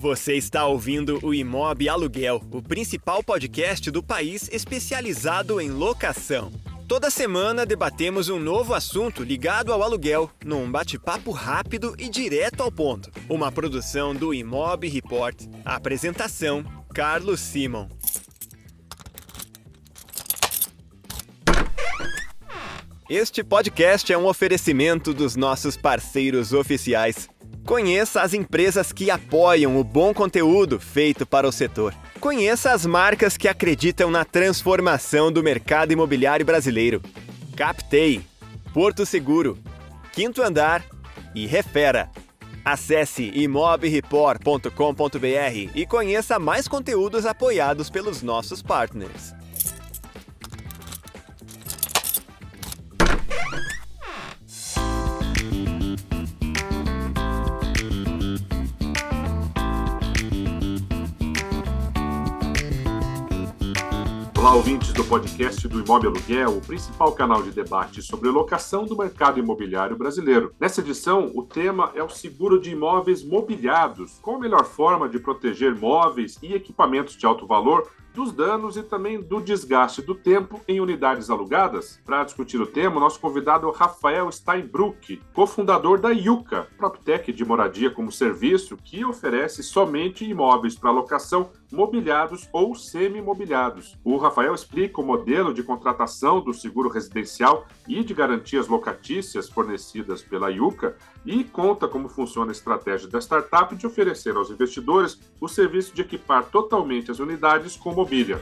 Você está ouvindo o Imob Aluguel, o principal podcast do país especializado em locação. Toda semana debatemos um novo assunto ligado ao aluguel, num bate-papo rápido e direto ao ponto. Uma produção do Imob Report. apresentação: Carlos Simon. Este podcast é um oferecimento dos nossos parceiros oficiais. Conheça as empresas que apoiam o bom conteúdo feito para o setor. Conheça as marcas que acreditam na transformação do mercado imobiliário brasileiro. Captei, Porto Seguro, Quinto Andar e Refera. Acesse imobreport.com.br e conheça mais conteúdos apoiados pelos nossos partners. Olá, ouvintes do podcast do Imóvel Aluguel, o principal canal de debate sobre locação do mercado imobiliário brasileiro. Nessa edição, o tema é o seguro de imóveis mobiliados. Qual a melhor forma de proteger móveis e equipamentos de alto valor dos danos e também do desgaste do tempo em unidades alugadas? Para discutir o tema, nosso convidado é o Rafael Steinbruck, cofundador da Yuca, PropTech de moradia como serviço que oferece somente imóveis para locação mobiliados ou semi-mobiliados. O Rafael explica o modelo de contratação do seguro residencial e de garantias locatícias fornecidas pela Yuca e conta como funciona a estratégia da startup de oferecer aos investidores o serviço de equipar totalmente as unidades com mobília.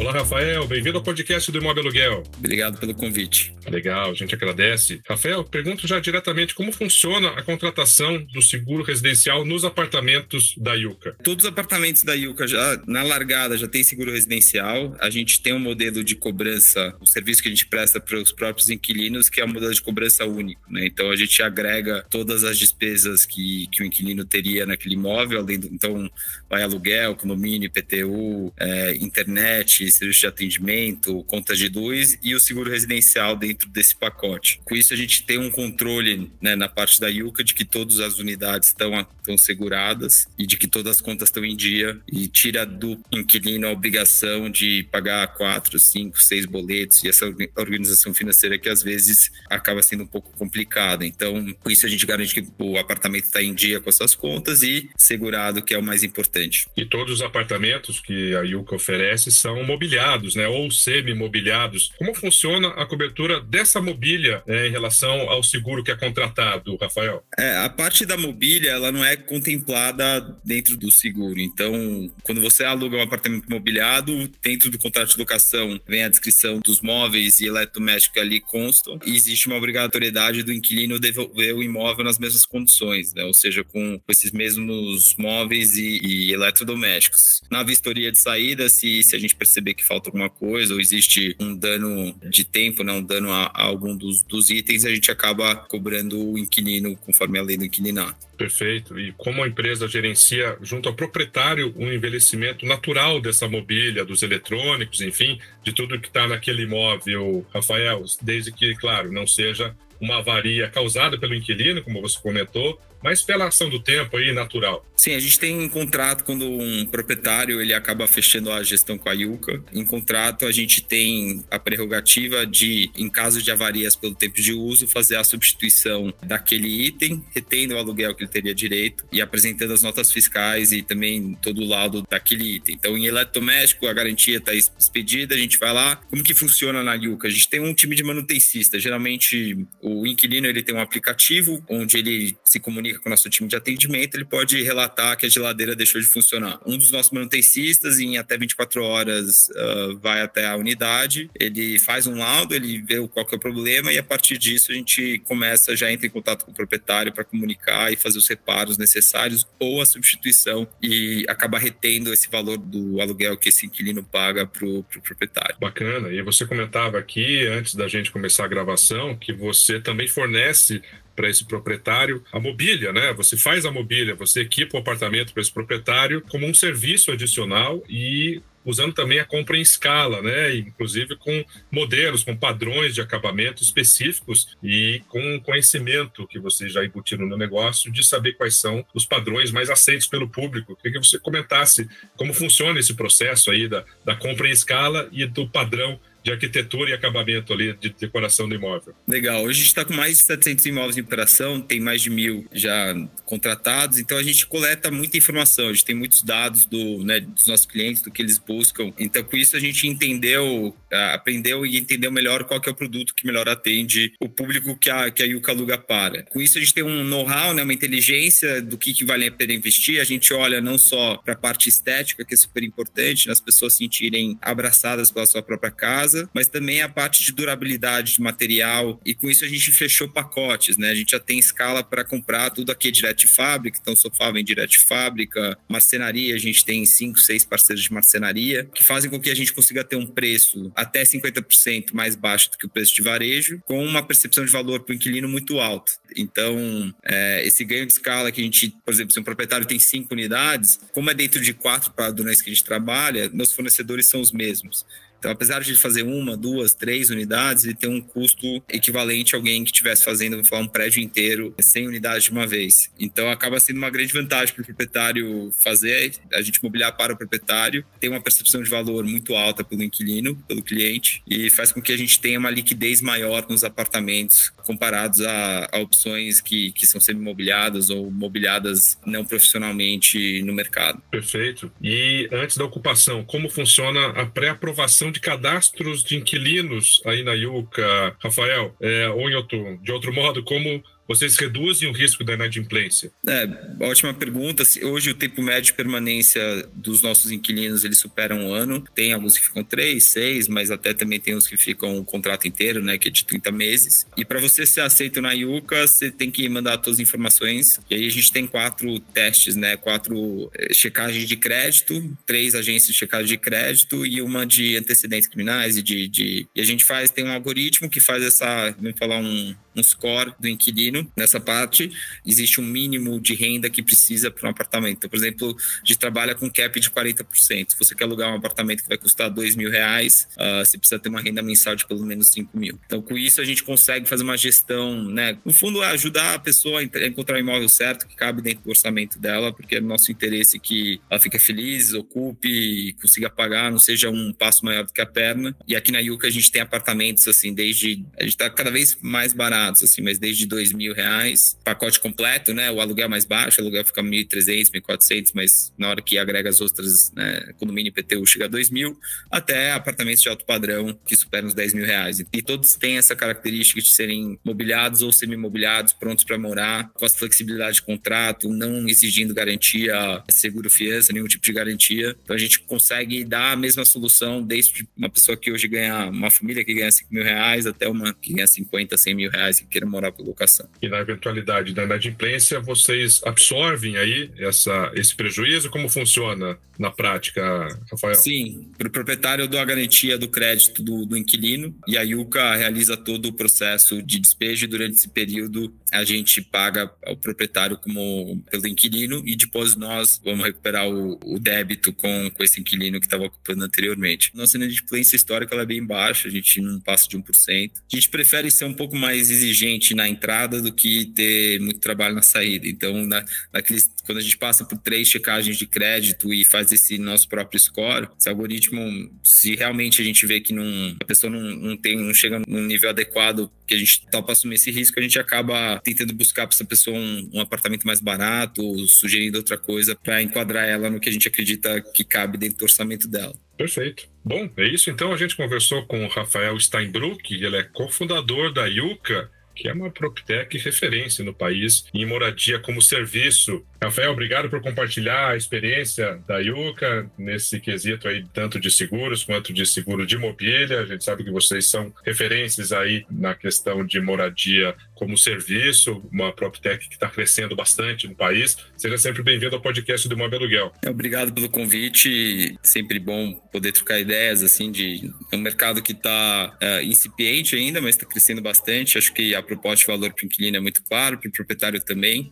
Olá, Rafael. Bem-vindo ao podcast do Imóvel Aluguel. Obrigado pelo convite. Legal, a gente agradece. Rafael, pergunto já diretamente como funciona a contratação do seguro residencial nos apartamentos da Yuca. Todos os apartamentos da Yuca já na largada já tem seguro residencial. A gente tem um modelo de cobrança, o um serviço que a gente presta para os próprios inquilinos, que é um modelo de cobrança único. Né? Então a gente agrega todas as despesas que, que o inquilino teria naquele imóvel, além do, então vai aluguel, condomínio, IPTU, é, internet, serviço de atendimento, contas de luz e o seguro residencial dentro desse pacote. Com isso, a gente tem um controle né, na parte da Yuca de que todas as unidades estão, estão seguradas e de que todas as contas estão em dia e tira do inquilino a obrigação de pagar quatro, cinco, seis boletos e essa organização financeira que às vezes acaba sendo um pouco complicada. Então, com isso a gente garante que o apartamento está em dia com as suas contas e segurado, que é o mais importante. E todos os apartamentos que a Yuca oferece são mobiliados, né, ou semi-mobiliados. Como funciona a cobertura dessa mobília né, em relação ao seguro que é contratado, Rafael? É, a parte da mobília ela não é contemplada dentro do seguro. Então, quando você aluga um apartamento mobiliado, dentro do contrato de locação vem a descrição dos móveis e eletrodomésticos que ali constam e existe uma obrigatoriedade do inquilino devolver o imóvel nas mesmas condições, né? ou seja, com esses mesmos móveis e, e eletrodomésticos. Na vistoria de saída, se, se a gente perceber que falta alguma coisa ou existe um dano de tempo, né, um dano a, a algum dos, dos itens, a gente acaba cobrando o inquilino conforme a lei do inquilinato. Perfeito. E como a empresa gerencia junto ao proprietário um envelhecimento natural dessa mobília, dos eletrônicos, enfim, de tudo que está naquele imóvel, Rafael, desde que, claro, não seja uma avaria causada pelo inquilino, como você comentou, mas pela ação do tempo aí, natural. Sim, a gente tem um contrato quando um proprietário ele acaba fechando a gestão com a Yuca. Em contrato, a gente tem a prerrogativa de, em caso de avarias pelo tempo de uso, fazer a substituição daquele item, retendo o aluguel que ele teria direito e apresentando as notas fiscais e também todo o laudo daquele item. Então, em eletrodoméstico, a garantia está expedida, a gente vai lá. Como que funciona na Yuca? A gente tem um time de manutencista. Geralmente, o inquilino ele tem um aplicativo onde ele se comunica com o nosso time de atendimento, ele pode relatar que a geladeira deixou de funcionar. Um dos nossos manutencistas, em até 24 horas, uh, vai até a unidade, ele faz um laudo, ele vê qual que é o problema e a partir disso a gente começa, já entra em contato com o proprietário para comunicar e fazer os reparos necessários ou a substituição e acaba retendo esse valor do aluguel que esse inquilino paga para o pro proprietário. Bacana. E você comentava aqui, antes da gente começar a gravação, que você também fornece para esse proprietário a mobília, né? Você faz a mobília, você equipa o apartamento para esse proprietário como um serviço adicional e usando também a compra em escala, né? Inclusive com modelos, com padrões de acabamento específicos e com conhecimento que vocês já embutiram no negócio de saber quais são os padrões mais aceitos pelo público. Queria que você comentasse como funciona esse processo aí da, da compra em escala e do padrão de arquitetura e acabamento ali, de decoração do imóvel. Legal. Hoje a gente está com mais de 700 imóveis em operação, tem mais de mil já contratados, então a gente coleta muita informação, a gente tem muitos dados do, né, dos nossos clientes, do que eles buscam. Então, com isso, a gente entendeu, aprendeu e entendeu melhor qual é o produto que melhor atende o público que a, que a Yuka aluga para. Com isso, a gente tem um know-how, né, uma inteligência do que, que vale a pena investir. A gente olha não só para a parte estética, que é super importante, né, as pessoas se sentirem abraçadas pela sua própria casa, casa, mas também a parte de durabilidade de material. E com isso a gente fechou pacotes, né? A gente já tem escala para comprar tudo aqui direto de fábrica, então sofá vem direto de fábrica, marcenaria, a gente tem cinco, seis parceiros de marcenaria, que fazem com que a gente consiga ter um preço até 50% mais baixo do que o preço de varejo, com uma percepção de valor para o inquilino muito alta. Então, é, esse ganho de escala que a gente, por exemplo, se um proprietário tem cinco unidades, como é dentro de quatro padrões que a gente trabalha, meus fornecedores são os mesmos. Então, apesar de ele fazer uma, duas, três unidades, ele tem um custo equivalente a alguém que estivesse fazendo, vamos falar, um prédio inteiro, 100 unidades de uma vez. Então, acaba sendo uma grande vantagem para o proprietário fazer, a gente mobiliar para o proprietário, tem uma percepção de valor muito alta pelo inquilino, pelo cliente, e faz com que a gente tenha uma liquidez maior nos apartamentos comparados a, a opções que, que são semi-mobiliadas ou mobiliadas não profissionalmente no mercado. Perfeito. E antes da ocupação, como funciona a pré-aprovação de cadastros de inquilinos aí na Yuca, Rafael, é, ou em outro, de outro modo, como vocês reduzem o risco da inadimplência? É, ótima pergunta. Hoje o tempo médio de permanência dos nossos inquilinos ele supera um ano. Tem alguns que ficam três, seis, mas até também tem uns que ficam o contrato inteiro, né, que é de 30 meses. E para você ser aceito na Yuca, você tem que mandar todas as informações. E aí a gente tem quatro testes, né, quatro é, checagens de crédito, três agências de checagem de crédito e uma de antecedentes criminais e de, de... e a gente faz tem um algoritmo que faz essa, vamos falar um um score do inquilino nessa parte. Existe um mínimo de renda que precisa para um apartamento. Então, por exemplo, a gente trabalha com cap de 40%. Se você quer alugar um apartamento que vai custar dois mil reais, uh, você precisa ter uma renda mensal de pelo menos 5 mil. Então, com isso, a gente consegue fazer uma gestão, né? No fundo, é ajudar a pessoa a encontrar o imóvel certo que cabe dentro do orçamento dela, porque é nosso interesse que ela fique feliz, ocupe, consiga pagar, não seja um passo maior do que a perna. E aqui na Yuca a gente tem apartamentos, assim, desde... A gente está cada vez mais barato assim, mas desde dois mil reais, pacote completo, né? O aluguel mais baixo, o aluguel fica 1.300, 1.400, mas na hora que agrega as outras, né, condomínio IPTU chega a 2 mil, até apartamentos de alto padrão que superam os 10 mil reais. E todos têm essa característica de serem mobiliados ou semi-mobiliados, prontos para morar, com as flexibilidade de contrato, não exigindo garantia, seguro fiança, nenhum tipo de garantia. Então a gente consegue dar a mesma solução desde uma pessoa que hoje ganha, uma família que ganha 5 mil reais até uma que ganha 50, 100 mil reais que queiram morar por locação. E na eventualidade da inadimplência, vocês absorvem aí essa, esse prejuízo? Como funciona na prática, Rafael? Sim, para o proprietário eu dou a garantia do crédito do, do inquilino e a Yuka realiza todo o processo de despejo durante esse período a gente paga ao proprietário como pelo inquilino e depois nós vamos recuperar o, o débito com, com esse inquilino que estava ocupando anteriormente. Nossa inadimplência histórica ela é bem baixa, a gente não passa de 1%. A gente prefere ser um pouco mais exigente na entrada do que ter muito trabalho na saída. Então, na, naqueles, quando a gente passa por três checagens de crédito e faz esse nosso próprio score, esse algoritmo, se realmente a gente vê que não, a pessoa não, não, tem, não chega num nível adequado que a gente topa assumir esse risco, a gente acaba tentando buscar para essa pessoa um, um, apartamento mais barato, sugerindo outra coisa para enquadrar ela no que a gente acredita que cabe dentro do orçamento dela. Perfeito. Bom, é isso. Então a gente conversou com o Rafael Steinbruck, ele é cofundador da Yuka, que é uma PropTech referência no país em moradia como serviço Rafael, obrigado por compartilhar a experiência da Yuka nesse quesito aí, tanto de seguros quanto de seguro de mobília. A gente sabe que vocês são referências aí na questão de moradia como serviço, uma PropTech que está crescendo bastante no país. Seja sempre bem-vindo ao podcast do Imóvel Aluguel. Obrigado pelo convite. Sempre bom poder trocar ideias assim de é um mercado que está uh, é, incipiente ainda, mas está crescendo bastante. Acho que a proposta de valor para o inquilino é muito claro, para o proprietário também.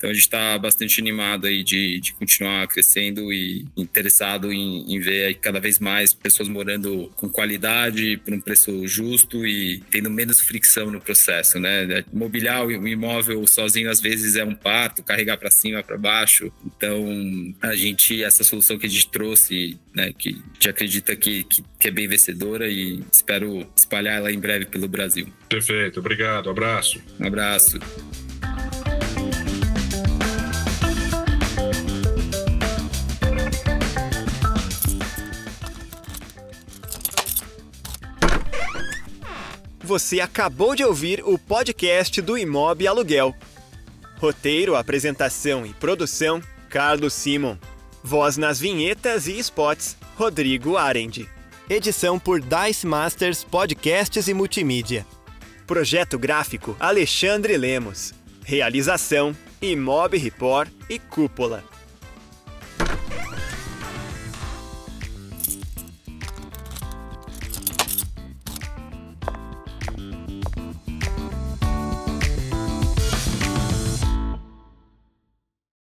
Então a gente está bastante animado aí de, de continuar crescendo e interessado em, em ver aí cada vez mais pessoas morando com qualidade, por um preço justo e tendo menos fricção no processo, né? Mobiliar o imóvel sozinho às vezes é um parto, carregar para cima, para baixo. Então a gente essa solução que a gente trouxe, né, que a gente acredita que, que, que é bem vencedora e espero espalhar ela em breve pelo Brasil. Perfeito, obrigado, abraço. Um abraço. Você acabou de ouvir o podcast do Imob Aluguel. Roteiro, apresentação e produção: Carlos Simon. Voz nas vinhetas e spots: Rodrigo Arendi. Edição por Dice Masters Podcasts e Multimídia. Projeto gráfico: Alexandre Lemos. Realização: Imob Report e Cúpula.